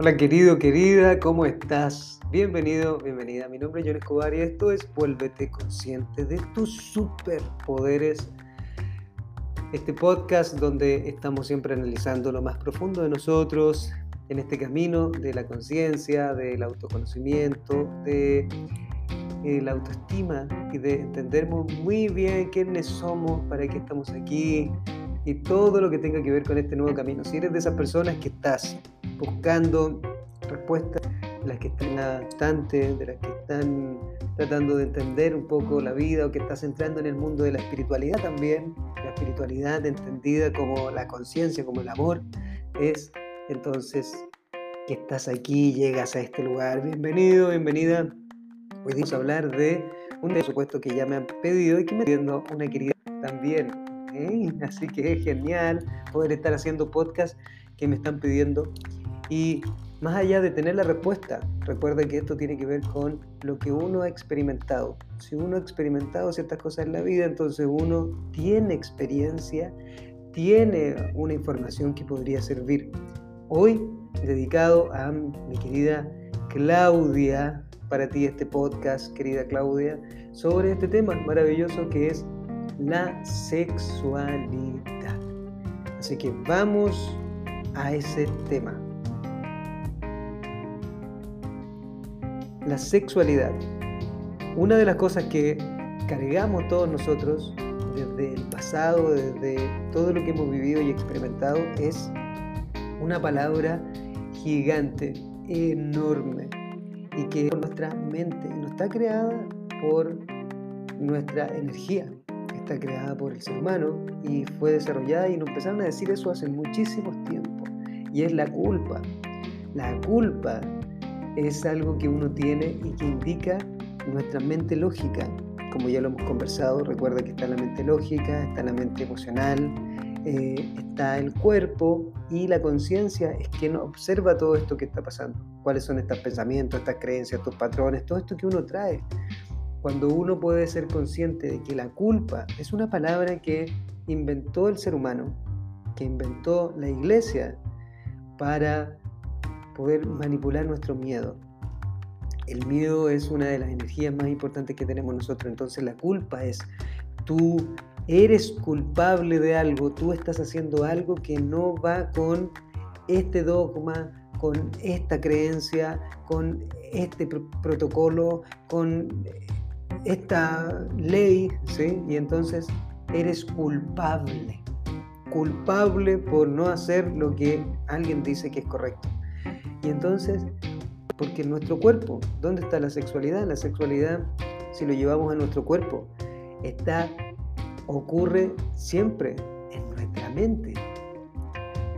Hola querido, querida, ¿cómo estás? Bienvenido, bienvenida. Mi nombre es John Escobar y esto es Vuélvete consciente de tus superpoderes. Este podcast donde estamos siempre analizando lo más profundo de nosotros en este camino de la conciencia, del autoconocimiento, de eh, la autoestima y de entender muy bien quiénes somos, para qué estamos aquí y todo lo que tenga que ver con este nuevo camino. Si eres de esas personas que estás buscando respuestas, de las que están adaptantes, de las que están tratando de entender un poco la vida o que estás entrando en el mundo de la espiritualidad también, la espiritualidad entendida como la conciencia, como el amor, es entonces que estás aquí, llegas a este lugar. Bienvenido, bienvenida. Hoy vamos a hablar de un presupuesto que ya me han pedido y que me pidiendo una querida también. ¿eh? Así que es genial poder estar haciendo podcast que me están pidiendo y más allá de tener la respuesta, recuerda que esto tiene que ver con lo que uno ha experimentado. Si uno ha experimentado ciertas cosas en la vida, entonces uno tiene experiencia, tiene una información que podría servir. Hoy, dedicado a mi querida Claudia, para ti este podcast, querida Claudia, sobre este tema maravilloso que es la sexualidad. Así que vamos a ese tema. La sexualidad. Una de las cosas que cargamos todos nosotros desde el pasado, desde todo lo que hemos vivido y experimentado, es una palabra gigante, enorme, y que es nuestra mente no está creada por nuestra energía, está creada por el ser humano y fue desarrollada y nos empezaron a decir eso hace muchísimos tiempos, y es la culpa. La culpa es algo que uno tiene y que indica nuestra mente lógica. Como ya lo hemos conversado, recuerda que está la mente lógica, está la mente emocional, eh, está el cuerpo y la conciencia es quien observa todo esto que está pasando. Cuáles son estos pensamientos, estas creencias, estos patrones, todo esto que uno trae. Cuando uno puede ser consciente de que la culpa es una palabra que inventó el ser humano, que inventó la iglesia para poder manipular nuestro miedo. El miedo es una de las energías más importantes que tenemos nosotros, entonces la culpa es tú eres culpable de algo, tú estás haciendo algo que no va con este dogma, con esta creencia, con este protocolo, con esta ley, ¿sí? Y entonces eres culpable, culpable por no hacer lo que alguien dice que es correcto. Y entonces, porque en nuestro cuerpo, ¿dónde está la sexualidad? La sexualidad, si lo llevamos a nuestro cuerpo, está, ocurre siempre en nuestra mente.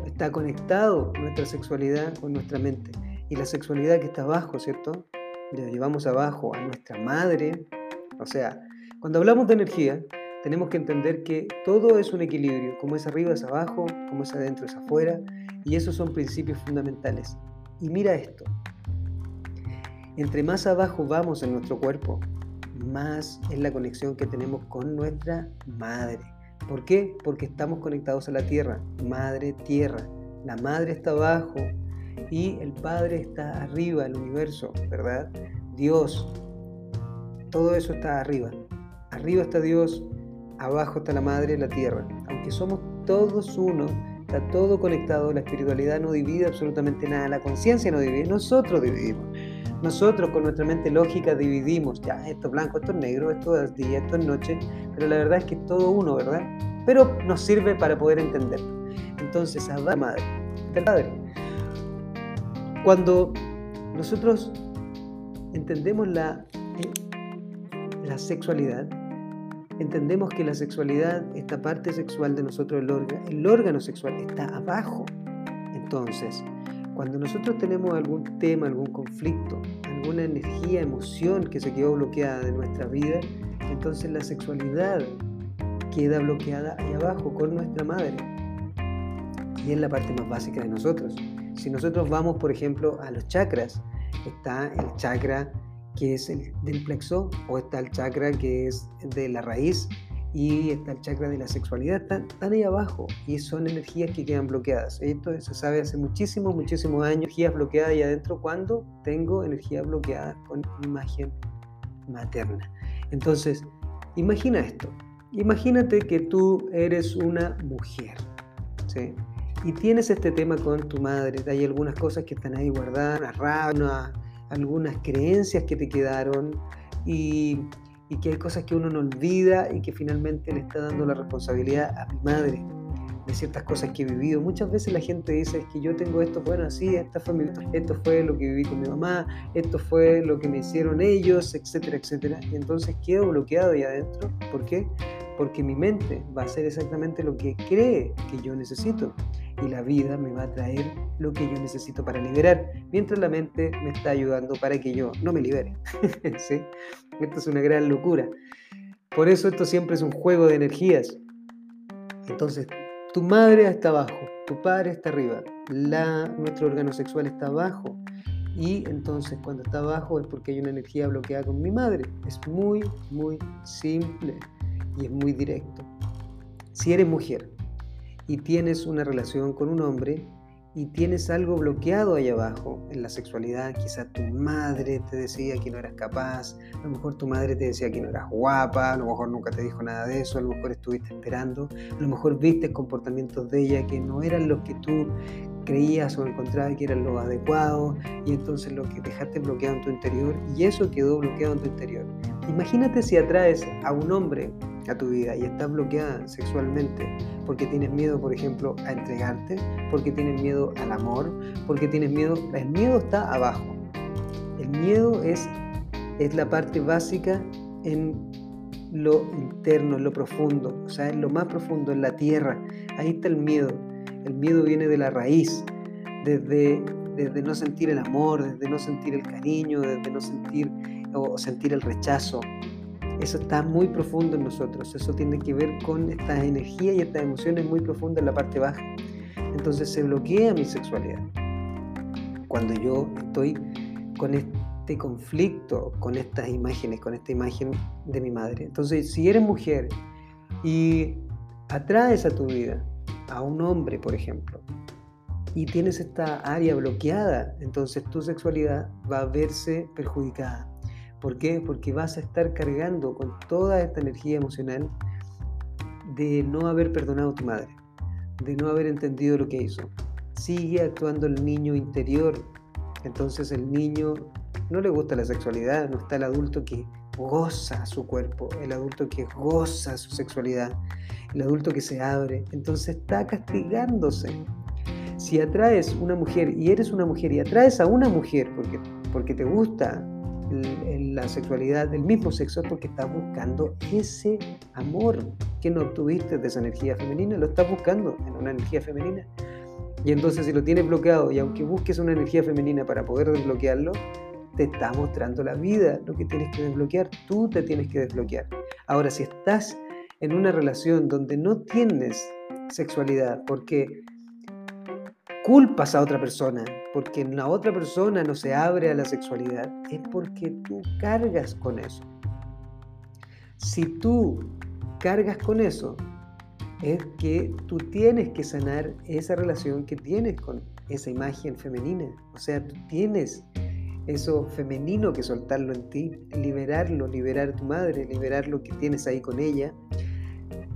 Está conectado nuestra sexualidad con nuestra mente. Y la sexualidad que está abajo, ¿cierto? La llevamos abajo a nuestra madre. O sea, cuando hablamos de energía, tenemos que entender que todo es un equilibrio, como es arriba es abajo, como es adentro es afuera, y esos son principios fundamentales. Y mira esto, entre más abajo vamos en nuestro cuerpo, más es la conexión que tenemos con nuestra madre. ¿Por qué? Porque estamos conectados a la tierra, madre tierra. La madre está abajo y el padre está arriba, el universo, ¿verdad? Dios. Todo eso está arriba. Arriba está Dios, abajo está la madre, la tierra. Aunque somos todos uno, Está todo conectado, la espiritualidad no divide absolutamente nada, la conciencia no divide, nosotros dividimos. Nosotros con nuestra mente lógica dividimos, ya, esto es blanco, esto es negro, esto es día, esto es noche, pero la verdad es que es todo uno, ¿verdad? Pero nos sirve para poder entenderlo. Entonces, a la madre. Cuando nosotros entendemos la, la sexualidad, entendemos que la sexualidad, esta parte sexual de nosotros, el órgano, el órgano sexual está abajo. Entonces, cuando nosotros tenemos algún tema, algún conflicto, alguna energía, emoción que se quedó bloqueada de nuestra vida, entonces la sexualidad queda bloqueada ahí abajo con nuestra madre. Y es la parte más básica de nosotros. Si nosotros vamos, por ejemplo, a los chakras, está el chakra que es el del plexo, o está el chakra que es de la raíz, y está el chakra de la sexualidad, están, ahí abajo y son energías que quedan bloqueadas. Esto se sabe hace muchísimos, muchísimos años, energías bloqueadas ahí adentro cuando tengo energía bloqueada con imagen materna. Entonces, imagina esto, imagínate que tú eres una mujer, ¿sí? Y tienes este tema con tu madre, hay algunas cosas que están ahí guardadas, rabia, algunas creencias que te quedaron y que hay cosas que uno no olvida y que finalmente le está dando la responsabilidad a mi madre de ciertas cosas que he vivido. Muchas veces la gente dice que yo tengo esto, bueno, sí, esta fue esto fue lo que viví con mi mamá, esto fue lo que me hicieron ellos, etcétera, etcétera. Y entonces quedo bloqueado ahí adentro. ¿Por qué? Porque mi mente va a hacer exactamente lo que cree que yo necesito y la vida me va a traer lo que yo necesito para liberar, mientras la mente me está ayudando para que yo no me libere. ¿Sí? Esto es una gran locura. Por eso esto siempre es un juego de energías. Entonces, tu madre está abajo, tu padre está arriba, la, nuestro órgano sexual está abajo. Y entonces cuando está abajo es porque hay una energía bloqueada con mi madre. Es muy, muy simple y es muy directo. Si eres mujer, y tienes una relación con un hombre y tienes algo bloqueado ahí abajo en la sexualidad, quizá tu madre te decía que no eras capaz, a lo mejor tu madre te decía que no eras guapa, a lo mejor nunca te dijo nada de eso, a lo mejor estuviste esperando, a lo mejor viste comportamientos de ella que no eran los que tú creías o encontrabas que eran los adecuados y entonces lo que dejaste bloqueado en tu interior y eso quedó bloqueado en tu interior. Imagínate si atraes a un hombre a tu vida y estás bloqueada sexualmente porque tienes miedo, por ejemplo, a entregarte, porque tienes miedo al amor, porque tienes miedo, el miedo está abajo. El miedo es, es la parte básica en lo interno, en lo profundo, o sea, en lo más profundo, en la tierra. Ahí está el miedo. El miedo viene de la raíz, desde, desde no sentir el amor, desde no sentir el cariño, desde no sentir o sentir el rechazo, eso está muy profundo en nosotros. Eso tiene que ver con esta energía y estas emociones muy profundas en la parte baja. Entonces se bloquea mi sexualidad. Cuando yo estoy con este conflicto, con estas imágenes, con esta imagen de mi madre. Entonces, si eres mujer y atraes a tu vida a un hombre, por ejemplo, y tienes esta área bloqueada, entonces tu sexualidad va a verse perjudicada. ¿Por qué? Porque vas a estar cargando con toda esta energía emocional de no haber perdonado a tu madre, de no haber entendido lo que hizo. Sigue actuando el niño interior. Entonces el niño no le gusta la sexualidad, no está el adulto que goza su cuerpo, el adulto que goza su sexualidad, el adulto que se abre. Entonces está castigándose. Si atraes una mujer y eres una mujer y atraes a una mujer porque, porque te gusta la sexualidad del mismo sexo porque estás buscando ese amor que no obtuviste de esa energía femenina, lo estás buscando en una energía femenina. Y entonces si lo tienes bloqueado y aunque busques una energía femenina para poder desbloquearlo, te está mostrando la vida, lo que tienes que desbloquear, tú te tienes que desbloquear. Ahora, si estás en una relación donde no tienes sexualidad porque culpas a otra persona, porque la otra persona no se abre a la sexualidad, es porque tú cargas con eso. Si tú cargas con eso, es que tú tienes que sanar esa relación que tienes con esa imagen femenina. O sea, tú tienes eso femenino que soltarlo en ti, liberarlo, liberar a tu madre, liberar lo que tienes ahí con ella,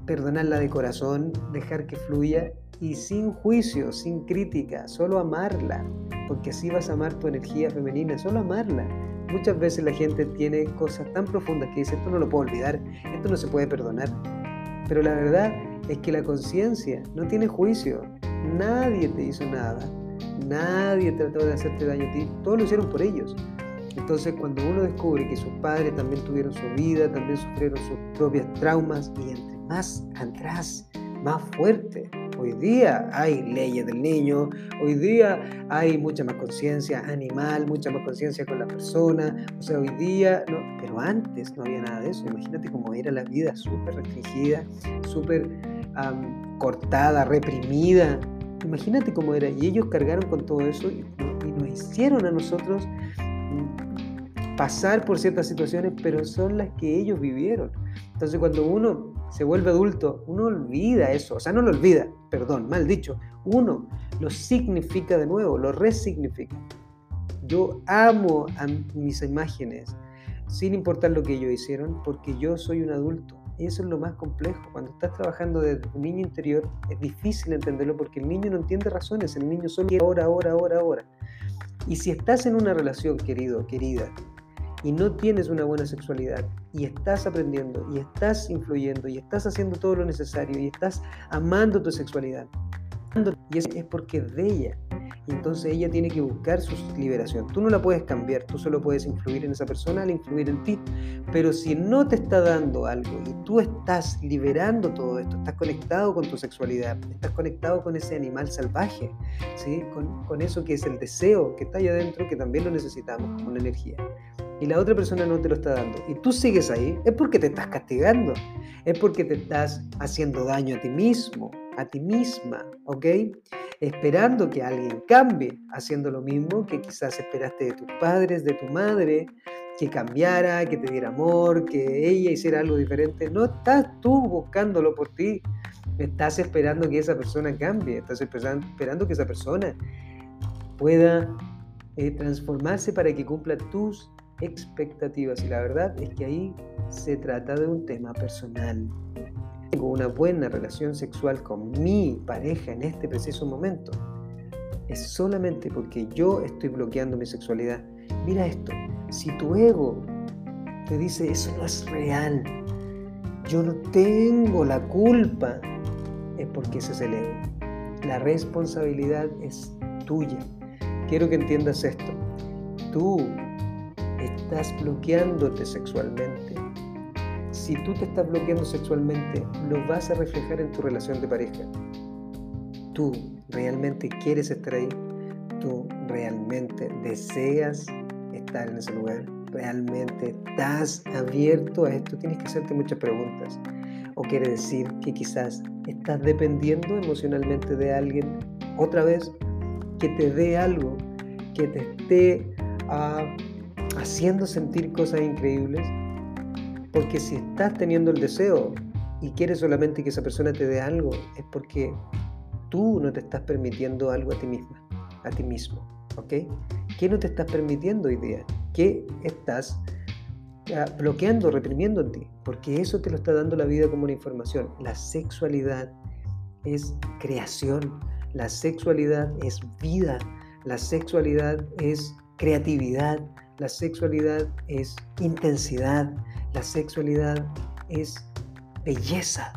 perdonarla de corazón, dejar que fluya y sin juicio, sin crítica, solo amarla, porque así vas a amar tu energía femenina, solo amarla. Muchas veces la gente tiene cosas tan profundas que dice, esto no lo puedo olvidar, esto no se puede perdonar. Pero la verdad es que la conciencia no tiene juicio, nadie te hizo nada, nadie trató de hacerte daño a ti, todos lo hicieron por ellos. Entonces cuando uno descubre que sus padres también tuvieron su vida, también sufrieron sus propias traumas y entre más atrás, más fuerte, Hoy día hay leyes del niño, hoy día hay mucha más conciencia animal, mucha más conciencia con la persona, o sea, hoy día, no, pero antes no había nada de eso. Imagínate cómo era la vida súper restringida, súper cortada, reprimida. Imagínate cómo era. Y ellos cargaron con todo eso y, nos hicieron a nosotros pasar por ciertas situaciones, pero son las que ellos vivieron. Entonces cuando uno se vuelve adulto, uno olvida eso, o sea, no lo olvida, perdón, mal dicho, uno lo significa de nuevo, lo resignifica. Yo amo a mis imágenes, sin importar lo que ellos hicieron, porque yo soy un adulto. Y eso es lo más complejo. Cuando estás trabajando desde un niño interior, es difícil entenderlo porque el niño no entiende razones, el niño solo quiere ahora, ahora, ahora, ahora. Y si estás en una relación, querido, querida, y no tienes una buena sexualidad, y estás aprendiendo, y estás influyendo, y estás haciendo todo lo necesario, y estás amando tu sexualidad, y es, porque de ella. Y entonces ella tiene que buscar su liberación. Tú no la puedes cambiar, tú solo puedes influir en esa persona al influir en ti. Pero si no te está dando algo y tú estás liberando todo esto, estás conectado con tu sexualidad, estás conectado con ese animal salvaje, ¿sí? con, con eso que es el deseo que está allá adentro, que también lo necesitamos como una energía y la otra persona no te lo está dando y tú sigues ahí, es porque te estás castigando, es porque te estás haciendo daño a ti mismo, a ti misma, ¿ok? Esperando que alguien cambie, haciendo lo mismo que quizás esperaste de tus padres, de tu madre, que cambiara, que te diera amor, que ella hiciera algo diferente. No estás tú buscándolo por ti, estás esperando que esa persona cambie, estás esperando que esa persona pueda eh, transformarse para que cumpla tus expectativas. Y la verdad es que ahí se trata de un tema personal tengo una buena relación sexual con mi pareja en este preciso momento, es solamente porque yo estoy bloqueando mi sexualidad. Mira esto, si tu ego te dice eso no es real, yo no tengo la culpa, es porque ese es el ego. La responsabilidad es tuya. Quiero que entiendas esto. Tú estás bloqueándote sexualmente si tú te estás bloqueando sexualmente, lo vas a reflejar en tu relación de pareja. Tú realmente quieres estar ahí. Tú realmente deseas estar en ese lugar. Realmente estás abierto a esto. Tienes que hacerte muchas preguntas. O quiere decir que quizás estás dependiendo emocionalmente de alguien otra vez que te dé algo, que te esté ah, haciendo sentir cosas increíbles porque si estás teniendo el deseo y quieres solamente que esa persona te dé algo, es porque tú no te estás permitiendo algo a ti misma, a ti mismo. ¿Ok? ¿Qué no te estás permitiendo hoy día? ¿Qué estás ah, bloqueando, reprimiendo en ti? Porque eso te lo está dando la vida como una información. La sexualidad es creación, la sexualidad es vida, la sexualidad es creatividad, la sexualidad es intensidad, la sexualidad es belleza,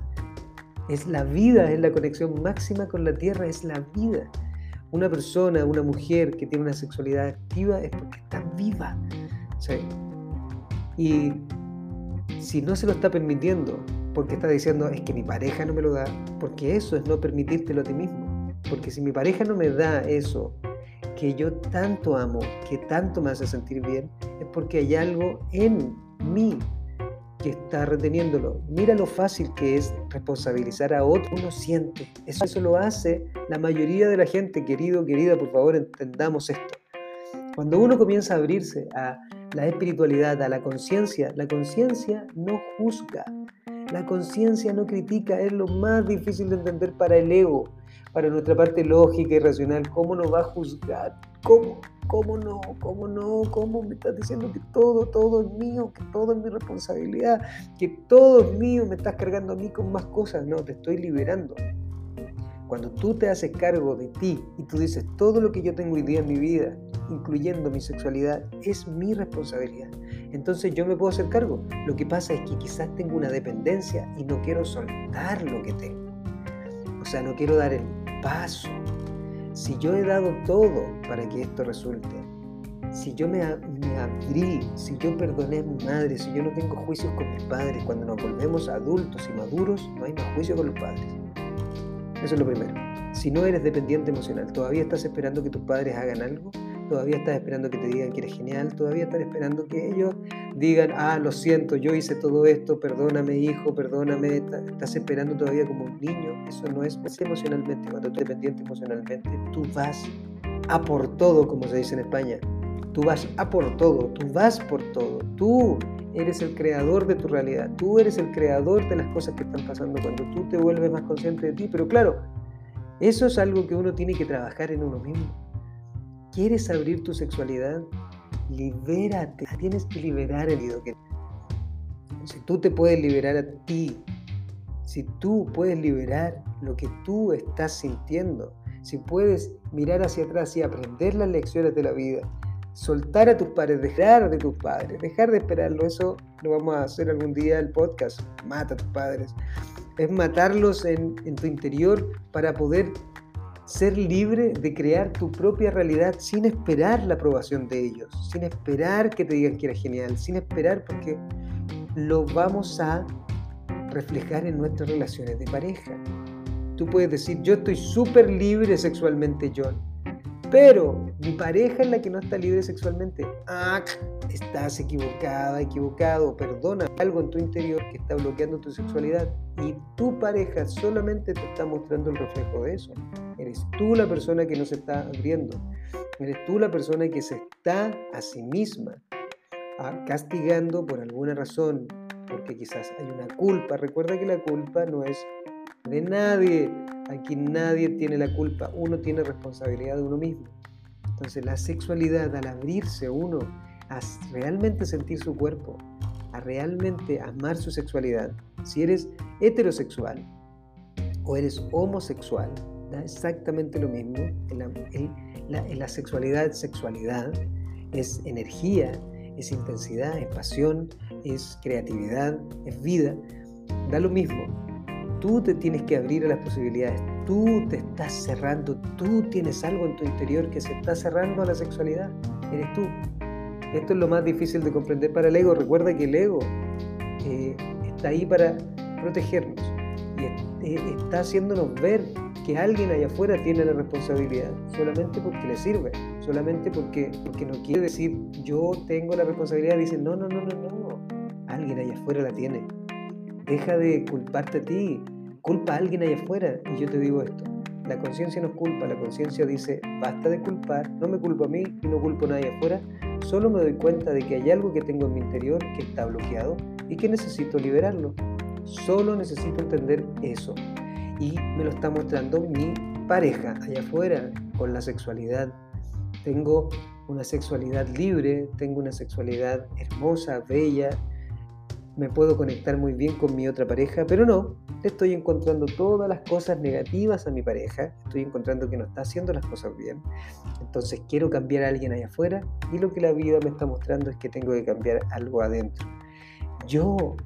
es la vida, es la conexión máxima con la tierra, es la vida. Una persona, una mujer que tiene una sexualidad activa es porque está viva. Y si no se lo está permitiendo, porque está diciendo es que mi pareja no me lo da, porque eso es no permitírtelo a ti mismo. Porque si mi pareja no me da eso que yo tanto amo, que tanto me hace sentir bien, es porque hay algo en mí que está reteniéndolo. Mira lo fácil que es responsabilizar a otro. Uno siente. Eso, eso lo hace la mayoría de la gente. Querido, querida, por favor, entendamos esto. Cuando uno comienza a abrirse a la espiritualidad, a la conciencia, la conciencia no juzga. La conciencia no critica, es lo más difícil de entender para el ego para nuestra parte lógica y racional, ¿cómo nos va a juzgar? ¿Cómo? ¿Cómo no? ¿Cómo no? ¿Cómo me estás diciendo que todo, todo es mío, que todo es mi responsabilidad, que todo es mío, me estás cargando a mí con más cosas? No, te estoy liberando. Cuando tú te haces cargo de ti y tú dices, todo lo que yo tengo hoy día en mi vida, incluyendo mi sexualidad, es mi responsabilidad. Entonces yo me puedo hacer cargo. Lo que pasa es que quizás tengo una dependencia y no quiero soltar lo que tengo. O sea, no quiero dar el paso. Si yo he dado todo para que esto resulte, si yo me, abrí, si yo perdoné a mi madre, si yo no tengo juicios con mis padres, cuando nos volvemos adultos y maduros, no hay más juicio con los padres. Eso es lo primero. Si no eres dependiente emocional, todavía estás esperando que tus padres hagan algo, todavía estás esperando que te digan que eres genial, todavía estás esperando que ellos digan, ah, lo siento, yo hice todo esto, perdóname hijo, perdóname, estás esperando todavía como un niño, eso no es emocionalmente, cuando tú dependiente emocionalmente, tú vas a por todo, como se dice en España, Tú vas a por todo, tú vas por todo. Tú eres el creador de tu realidad. Tú eres el creador de las cosas que están pasando cuando tú te vuelves más consciente de ti. Pero claro, eso es algo que uno tiene que trabajar en uno mismo. ¿Quieres abrir tu sexualidad? Libérate. Tienes que liberar el que Si tú te puedes liberar a ti, si tú puedes liberar lo que tú estás sintiendo, si puedes mirar hacia atrás y aprender las lecciones de la vida, soltar a tus padres, dejar de tus padres, dejar de esperarlo, eso lo vamos a hacer algún día el podcast, mata a tus padres, es matarlos en, en tu interior para poder ser libre de crear tu propia realidad sin esperar la aprobación de ellos, sin esperar que te digan que eres genial, sin esperar porque lo vamos a reflejar en nuestras relaciones de pareja. Tú puedes decir, yo estoy súper libre sexualmente, John, pero mi pareja es la que no está libre sexualmente. Ah, estás equivocada, equivocado. Perdona algo en tu interior que está bloqueando tu sexualidad. Y tu pareja solamente te está mostrando el reflejo de eso. Eres tú la persona que no se está abriendo. Eres tú la persona que se está a sí misma ah, castigando por alguna razón, porque quizás hay una culpa. Recuerda que la culpa no es de nadie. Aquí nadie tiene la culpa. Uno tiene responsabilidad de uno mismo. Entonces la sexualidad, al abrirse uno a realmente sentir su cuerpo, a realmente amar su sexualidad, si eres heterosexual o eres homosexual, da exactamente lo mismo. la, la sexualidad, sexualidad es energía, es intensidad, es pasión, es creatividad, es vida. Da lo mismo. Tú te tienes que abrir a las posibilidades. Tú te estás cerrando. Tú tienes algo en tu interior que se está cerrando a la sexualidad. Eres tú. Esto es lo más difícil de comprender para el ego. Recuerda que el ego eh, está ahí para protegernos y está haciéndonos ver que alguien allá afuera tiene la responsabilidad solamente porque le sirve, solamente porque, porque no quiere decir yo tengo la responsabilidad. Dice, no, no, no, no, no. Alguien allá afuera la tiene. Deja de culparte a ti, culpa a alguien allá afuera. Y yo te digo esto, la conciencia nos culpa, la conciencia dice, basta de culpar, no me culpo a mí y no culpo a nadie afuera, solo me doy cuenta de que hay algo que tengo en mi interior que está bloqueado y que necesito liberarlo. Solo necesito entender eso. Y me lo está mostrando mi pareja allá afuera con la sexualidad. Tengo una sexualidad libre, tengo una sexualidad hermosa, bella, me puedo conectar muy bien con mi otra pareja, pero no, estoy encontrando todas las cosas negativas a mi pareja, estoy encontrando que no está haciendo las cosas bien, entonces quiero cambiar a alguien allá afuera y lo que la vida me está mostrando es que tengo que cambiar algo adentro. Yo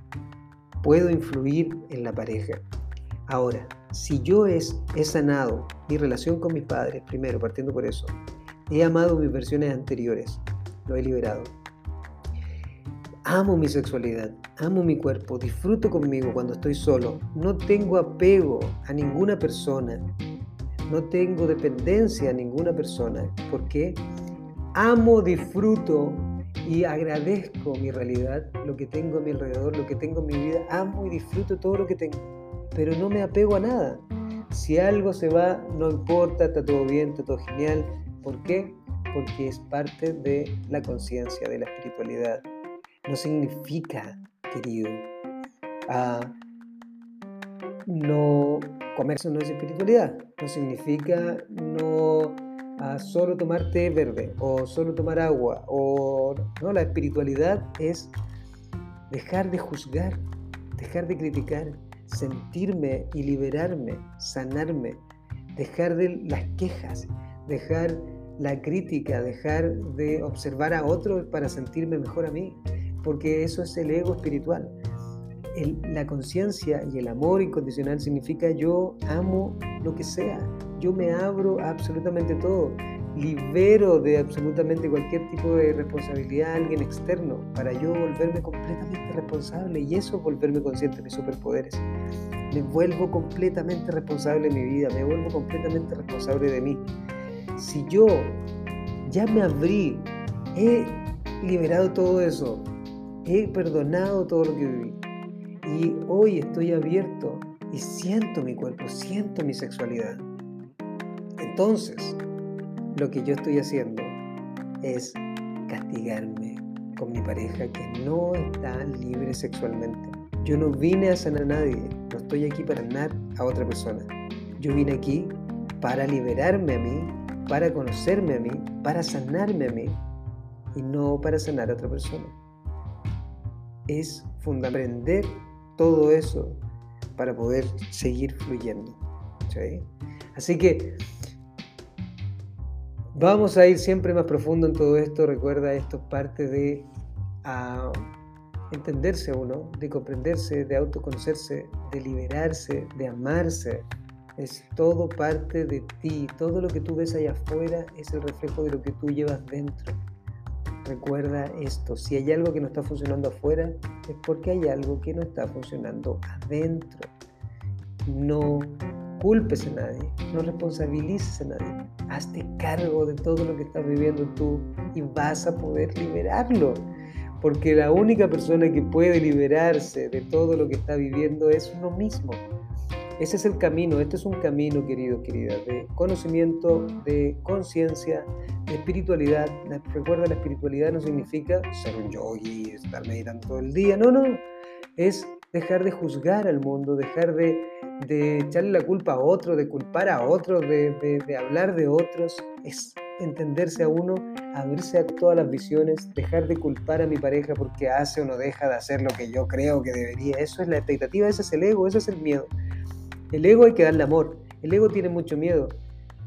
puedo influir en la pareja. Ahora, si yo es, he sanado mi relación con mis padres, primero, partiendo por eso, he amado mis versiones anteriores, lo he liberado, Amo mi sexualidad, amo mi cuerpo, disfruto conmigo cuando estoy solo. No tengo apego a ninguna persona. No tengo dependencia a ninguna persona. Porque amo, disfruto y agradezco mi realidad, lo que tengo a mi alrededor, lo que tengo en mi vida. Amo y disfruto todo lo que tengo. Pero no me apego a nada. Si algo se va, no importa, está todo bien, está todo genial. ¿Por qué? Porque es parte de la conciencia, de la espiritualidad no significa, querido, ah, no comerse no es espiritualidad, no significa no ah, solo tomar té verde o solo tomar agua o no, la espiritualidad es dejar de juzgar, dejar de criticar, sentirme y liberarme, sanarme, dejar de las quejas, dejar la crítica, dejar de observar a otros para sentirme mejor a mí porque eso es el ego espiritual. la conciencia y el amor incondicional significa yo amo lo que sea, yo me abro absolutamente todo, libero de absolutamente cualquier tipo de responsabilidad a alguien externo para yo volverme completamente responsable y eso es volverme consciente de mis superpoderes. Me vuelvo completamente responsable de mi vida, me vuelvo completamente responsable de mí. Si yo ya me abrí, he liberado todo eso, he perdonado todo lo que viví. Y hoy estoy abierto y siento mi cuerpo, siento mi sexualidad. Entonces, lo que yo estoy haciendo es castigarme con mi pareja que no está libre sexualmente. Yo no vine a sanar a nadie, no estoy aquí para sanar a otra persona. Yo vine aquí para liberarme a mí, para conocerme a mí, para sanarme a mí y no para sanar a otra persona. Es fundamental todo eso para poder seguir fluyendo. Así que vamos a ir siempre más profundo en todo esto. Recuerda, esto es parte de entenderse uno, de comprenderse, de autoconocerse, de liberarse, de amarse. Es todo parte de ti. Todo lo que tú ves allá afuera es el reflejo de lo que tú llevas dentro. Recuerda esto, si hay algo que no está funcionando afuera, es porque hay algo que no está funcionando adentro. No culpes a nadie, no responsabilices a nadie. Hazte cargo de todo lo que estás viviendo tú y vas a poder liberarlo. Porque la única persona que puede liberarse de todo lo que está viviendo es uno mismo. Ese es el camino, este es un camino, querido, querida, de conocimiento, de conciencia, de espiritualidad. Recuerda, la espiritualidad no significa ser un yogi, estar meditando todo el día, no, no, es dejar de juzgar al mundo, dejar de, echarle la culpa a otro, de culpar a otros, de, de hablar de otros, es entenderse a uno, abrirse a todas las visiones, dejar de culpar a mi pareja porque hace o no deja de hacer lo que yo creo que debería. Eso es la expectativa, ese es el ego, ese es el miedo. El ego hay que darle amor. El ego tiene mucho miedo.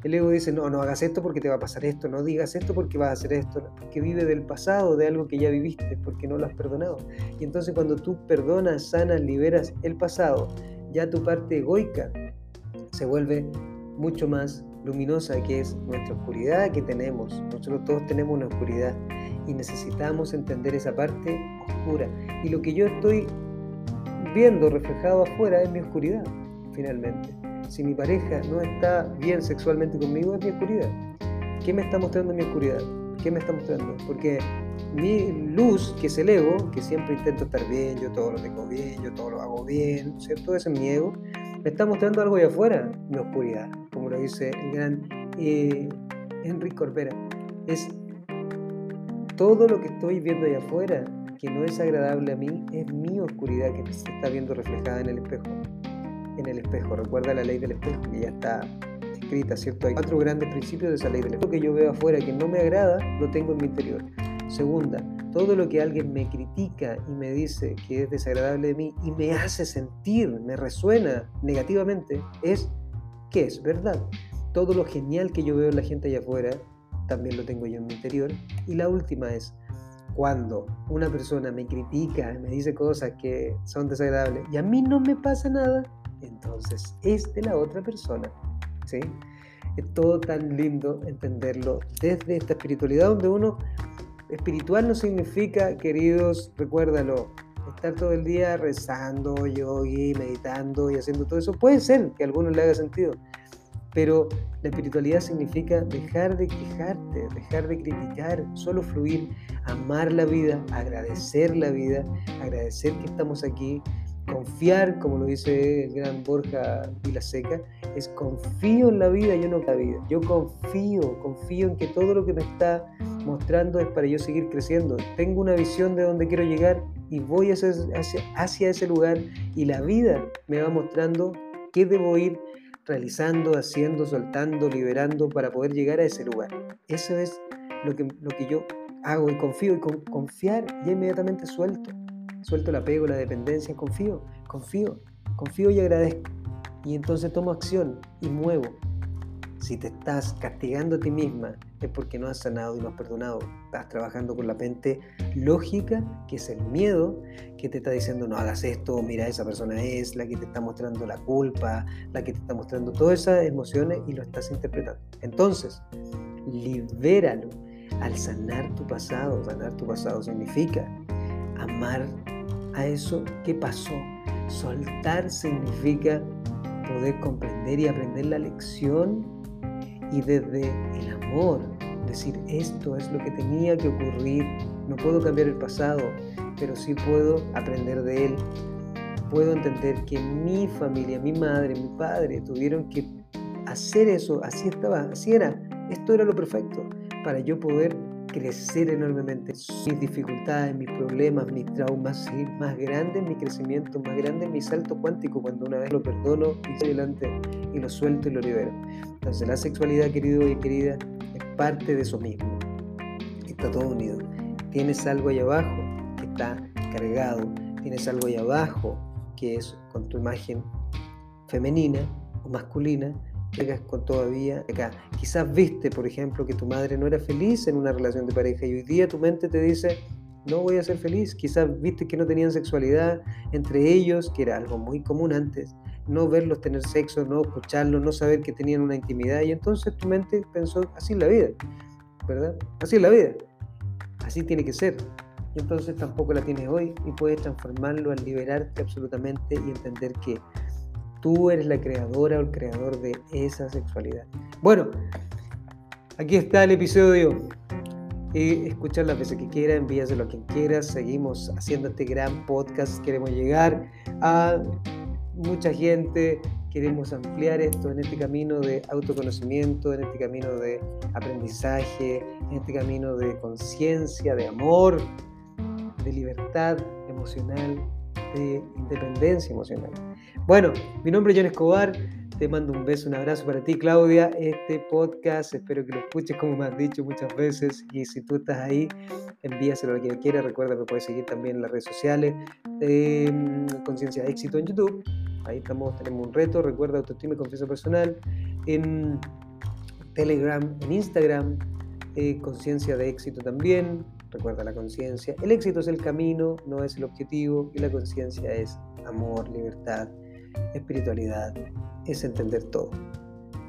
El ego dice, no, no hagas esto porque te va a pasar esto, no digas esto porque vas a hacer esto, que vive del pasado, de algo que ya viviste, porque no lo has perdonado. Y entonces cuando tú perdonas, sanas, liberas el pasado, ya tu parte egoica se vuelve mucho más luminosa, que es nuestra oscuridad que tenemos. Nosotros todos tenemos una oscuridad y necesitamos entender esa parte oscura. Y lo que yo estoy viendo reflejado afuera es mi oscuridad finalmente. Si mi pareja no está bien sexualmente conmigo, es mi oscuridad. ¿Qué me está mostrando mi oscuridad? ¿Qué me está mostrando? Porque mi luz, que es el ego, que siempre intento estar bien, yo todo lo tengo bien, yo todo lo hago bien, ¿cierto? Ese es mi ego, me está mostrando algo de afuera, mi oscuridad, como lo dice el gran eh, Enrique Corbera. Es todo lo que estoy viendo allá afuera que no es agradable a mí, es mi oscuridad que se está viendo reflejada en el espejo en el espejo. Recuerda la ley del espejo que ya está escrita, ¿cierto? Hay cuatro grandes principios de esa ley del espejo. Lo que yo veo afuera que no me agrada, lo tengo en mi interior. Segunda, todo lo que alguien me critica y me dice que es desagradable de mí y me hace sentir, me resuena negativamente, es que es verdad. Todo lo genial que yo veo en la gente allá afuera, también lo tengo yo en mi interior. Y la última es, cuando una persona me critica, me dice cosas que son desagradables y a mí no me pasa nada, entonces es de la otra persona. ¿sí? Es todo tan lindo entenderlo desde esta espiritualidad donde uno, espiritual no significa, queridos, recuérdalo, estar todo el día rezando, yogi, meditando y haciendo todo eso. Puede ser que a algunos le haga sentido, pero la espiritualidad significa dejar de quejarte, dejar de criticar, solo fluir, amar la vida, agradecer la vida, agradecer que estamos aquí, Confiar, como lo dice el gran Borja Vilaseca, es confío en la vida, yo no en la vida. Yo confío, confío en que todo lo que me está mostrando es para yo seguir creciendo. Tengo una visión de dónde quiero llegar y voy hacia, ese lugar y la vida me va mostrando qué debo ir realizando, haciendo, soltando, liberando para poder llegar a ese lugar. Eso es lo que, lo que yo hago y confío y con confiar ya inmediatamente suelto suelto el apego, la dependencia, confío, confío, confío y agradezco. Y entonces tomo acción y muevo. Si te estás castigando a ti misma es porque no has sanado y no has perdonado. Estás trabajando con la mente lógica, que es el miedo, que te está diciendo no hagas esto, mira, esa persona es la que te está mostrando la culpa, la que te está mostrando todas esas emociones y lo estás interpretando. Entonces, libéralo. Al sanar tu pasado, sanar tu pasado significa amar a eso que pasó. Soltar significa poder comprender y aprender la lección y desde el amor decir esto es lo que tenía que ocurrir. No puedo cambiar el pasado, pero sí puedo aprender de él. Puedo entender que mi familia, mi madre, mi padre tuvieron que hacer eso, así estaba, así era. Esto era lo perfecto para yo poder crecer enormemente. Mis dificultades, mis problemas, mis traumas más grandes, mi crecimiento más grande, mi salto cuántico cuando una vez lo perdono y estoy delante y lo suelto y lo libero. Entonces la sexualidad, querido y querida, es parte de eso mismo. Está todo unido. Tienes algo ahí abajo que está cargado. Tienes algo ahí abajo que es con tu imagen femenina o masculina llegas con todavía acá. Quizás viste, por ejemplo, que tu madre no era feliz en una relación de pareja y hoy día tu mente te dice, no voy a ser feliz. Quizás viste que no tenían sexualidad entre ellos, que era algo muy común antes. No verlos tener sexo, no escucharlos, no saber que tenían una intimidad. Y entonces tu mente pensó, así es la vida, ¿verdad? Así es la vida. Así tiene que ser. Y entonces tampoco la tienes hoy y puedes transformarlo al liberarte absolutamente y entender que Tú eres la creadora o el creador de esa sexualidad. Bueno, aquí está el episodio. Y escuchar las veces que quiera, envíaselo a quien quiera. Seguimos haciendo este gran podcast. Queremos llegar a mucha gente. Queremos ampliar esto en este camino de autoconocimiento, en este camino de aprendizaje, en este camino de conciencia, de amor, de libertad emocional, de independencia emocional. Bueno, mi nombre es John Escobar. Te mando un beso, un abrazo para ti, Claudia. Este podcast, espero que lo escuches como me has dicho muchas veces. Y si tú estás ahí, envíaselo a quien quiera. Recuerda que puedes seguir también en las redes sociales. Conciencia de éxito en YouTube. Ahí estamos, tenemos un reto. Recuerda autoestima y confianza personal. En Telegram, en Instagram. Eh, conciencia de éxito también. Recuerda la conciencia. El éxito es el camino, no es el objetivo. Y la conciencia es amor, libertad espiritualidad es entender todo.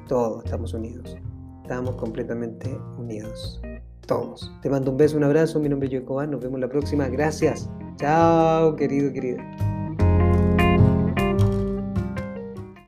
Todos estamos unidos. Estamos completamente unidos. Todos. Te mando un beso, un abrazo. Mi nombre es Joe Nos vemos la próxima. Gracias. Chao, querido, querida.